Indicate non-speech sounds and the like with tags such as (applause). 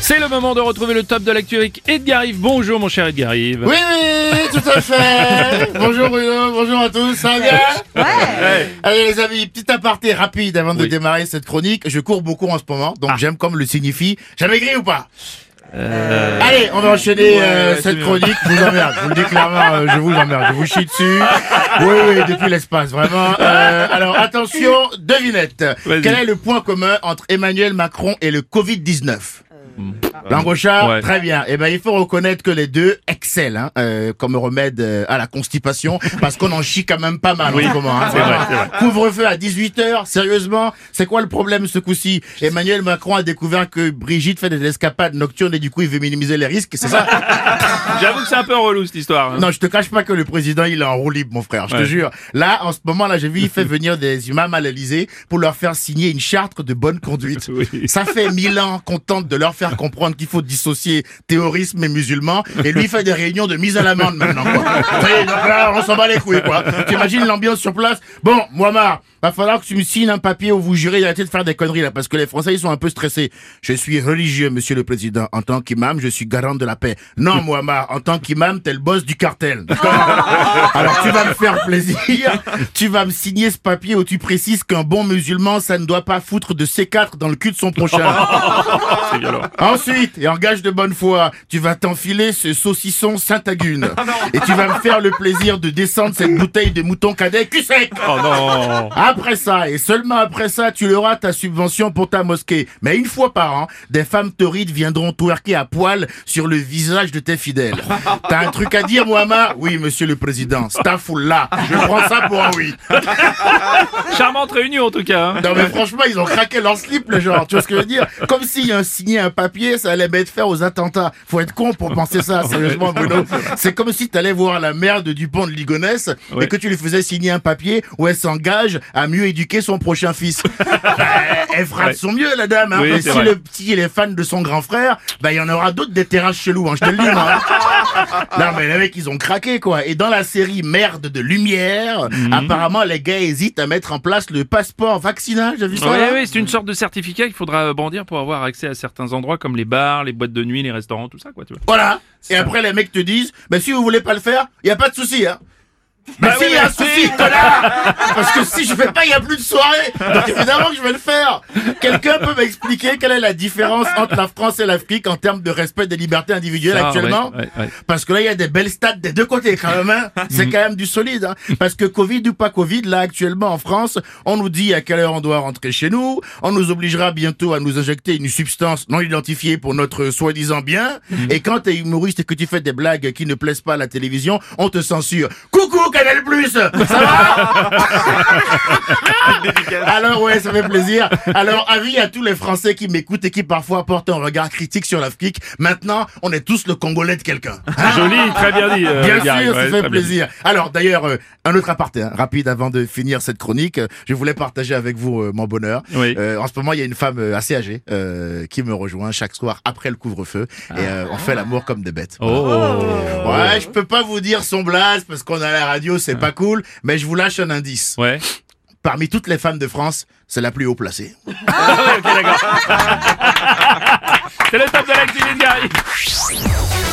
C'est le moment de retrouver le top de l'actu avec Edgar Yves. Bonjour mon cher Edgar Yves. Oui, oui, tout à fait. (laughs) bonjour Bruno, bonjour à tous, ça va bien Ouais. Allez les amis, petit aparté rapide avant de démarrer cette chronique. Je cours beaucoup en ce moment, donc j'aime comme le signifie. J'ai maigri ou pas Allez, on va enchaîner euh, cette chronique. Je vous emmerde, je vous le dis clairement, euh, je vous emmerde, je vous chie dessus. (laughs) Oui, oui, depuis l'espace, vraiment. Euh, alors attention, devinette. Quel est le point commun entre Emmanuel Macron et le Covid-19 Mm. Langochard, Ouais. très bien. Eh ben, il faut reconnaître que les deux excellent hein, euh, comme remède euh, à la constipation, (laughs) parce qu'on en chie quand même pas mal Oui, en ce moment. hein. Couvre-feu à 18h, sérieusement, c'est quoi le problème ce coup-ci? Emmanuel Macron a découvert que Brigitte fait des escapades nocturnes et du coup il veut minimiser les risques, c'est ça? (laughs) J'avoue que c'est un peu relou cette histoire. hein. Non, je te cache pas que le président il est en roue libre, mon frère, je te jure. Là, en ce moment, là, j'ai vu, il fait venir des imams à l'Elysée pour leur faire signer une charte de bonne conduite. (laughs) Oui. Ça fait mille ans qu'on tente de leur faire comprendre qu'il faut dissocier terrorisme et musulman, et lui il fait des réunions de mise à l'amende maintenant, quoi. Donc là, on s'en bat les couilles, quoi. T'imagines l'ambiance sur place? Bon, Mohamed, va falloir que tu me signes un papier où vous jurez d'arrêter de faire des conneries, là, parce que les Français, ils sont un peu stressés. Je suis religieux, monsieur le président. En tant qu'imam, je suis garant de la paix. Non, Mohamed, en tant qu'imam, t'es le boss du cartel. Alors, tu vas me faire plaisir. Tu vas me signer ce papier où tu précises qu'un bon musulman, ça ne doit pas foutre de C4 dans le cul de son prochain. C'est et en gage de bonne foi, tu vas t'enfiler ce saucisson Saint-Agune. (laughs) Et tu vas me faire le plaisir de descendre cette bouteille de mouton cadet cul sec. Oh non. Après ça, et seulement après ça, tu auras ta subvention pour ta mosquée. Mais une fois par an, des femmes taurides viendront twerker à poil sur le visage de tes fidèles. (laughs) T'as un truc à dire, Mohamed Oui, monsieur le président. là. Je prends ça pour un oui. (laughs) Charmante réunion en tout cas. hein. Non mais franchement, ils ont craqué leur slip, le genre. Tu vois ce que je veux dire? Comme s'il y a un signé un papier, ça allait mettre faire aux attentats. Faut être con pour penser ça, (laughs) sérieusement, Bruno. C'est comme si t'allais voir la mère de Dupont de Ligonnès Ouais. et que tu lui faisais signer un papier où elle s'engage à mieux éduquer son prochain fils. (laughs) Bah, elle fera Ouais. de son mieux, la dame. Hein. Oui, si vrai. le petit il est fan de son grand frère, bah il y en aura d'autres des terrasses chelous. Hein, je te le dis, moi. hein. (laughs) (laughs) Non mais les mecs ils ont craqué quoi. Et dans la série Merde de lumière, Mhm. apparemment les gars hésitent à mettre en place le passeport vaccinal. J'ai vu ça. Oui, c'est une sorte de certificat qu'il faudra brandir pour avoir accès à certains endroits comme les bars, les boîtes de nuit, les restaurants, tout ça quoi. Tu vois. Voilà. Et après les mecs te disent, bah si vous voulez pas le faire, y a pas de souci hein. Bah, Bah si, oui, y a mais un souci, connard Parce que si je fais pas, y a plus de soirée Donc évidemment que je vais le faire Quelqu'un peut m'expliquer quelle est la différence entre la France et l'Afrique en termes de respect des libertés individuelles actuellement ouais, ouais, ouais. Parce que là, il y a des belles stats des deux côtés quand même. Hein. C'est quand même du solide. Hein. Parce que Covid ou pas Covid, là actuellement en France, on nous dit à quelle heure on doit rentrer chez nous. On nous obligera bientôt à nous injecter une substance non identifiée pour notre soi-disant bien. Et quand t'es humoriste et que tu fais des blagues qui ne plaisent pas à la télévision, on te censure. Coucou Canal Plus, ça va (laughs) (laughs) Alors ouais, ça fait plaisir. Alors avis à tous les Français qui m'écoutent et qui parfois portent un regard critique sur l'Afrique. Maintenant, on est tous le Congolais de quelqu'un. Hein Joli, très bien dit. euh, Bien Gary, sûr, ouais, ça fait plaisir. Alors d'ailleurs, euh, un autre aparté, hein, rapide avant de finir cette chronique. euh, je voulais partager avec vous euh, mon bonheur. Oui. En ce moment, il y a une femme assez âgée qui me rejoint chaque soir après le couvre-feu et on fait l'amour comme des bêtes. Oh. Ouais, je peux pas vous dire son blaze parce qu'on a la radio, c'est pas cool, mais je vous lâche un indice. Ouais. Parmi toutes les femmes de France, c'est la plus haut placée. Ah (laughs) ouais, ok, d'accord. (laughs) C'est le top de l'actu.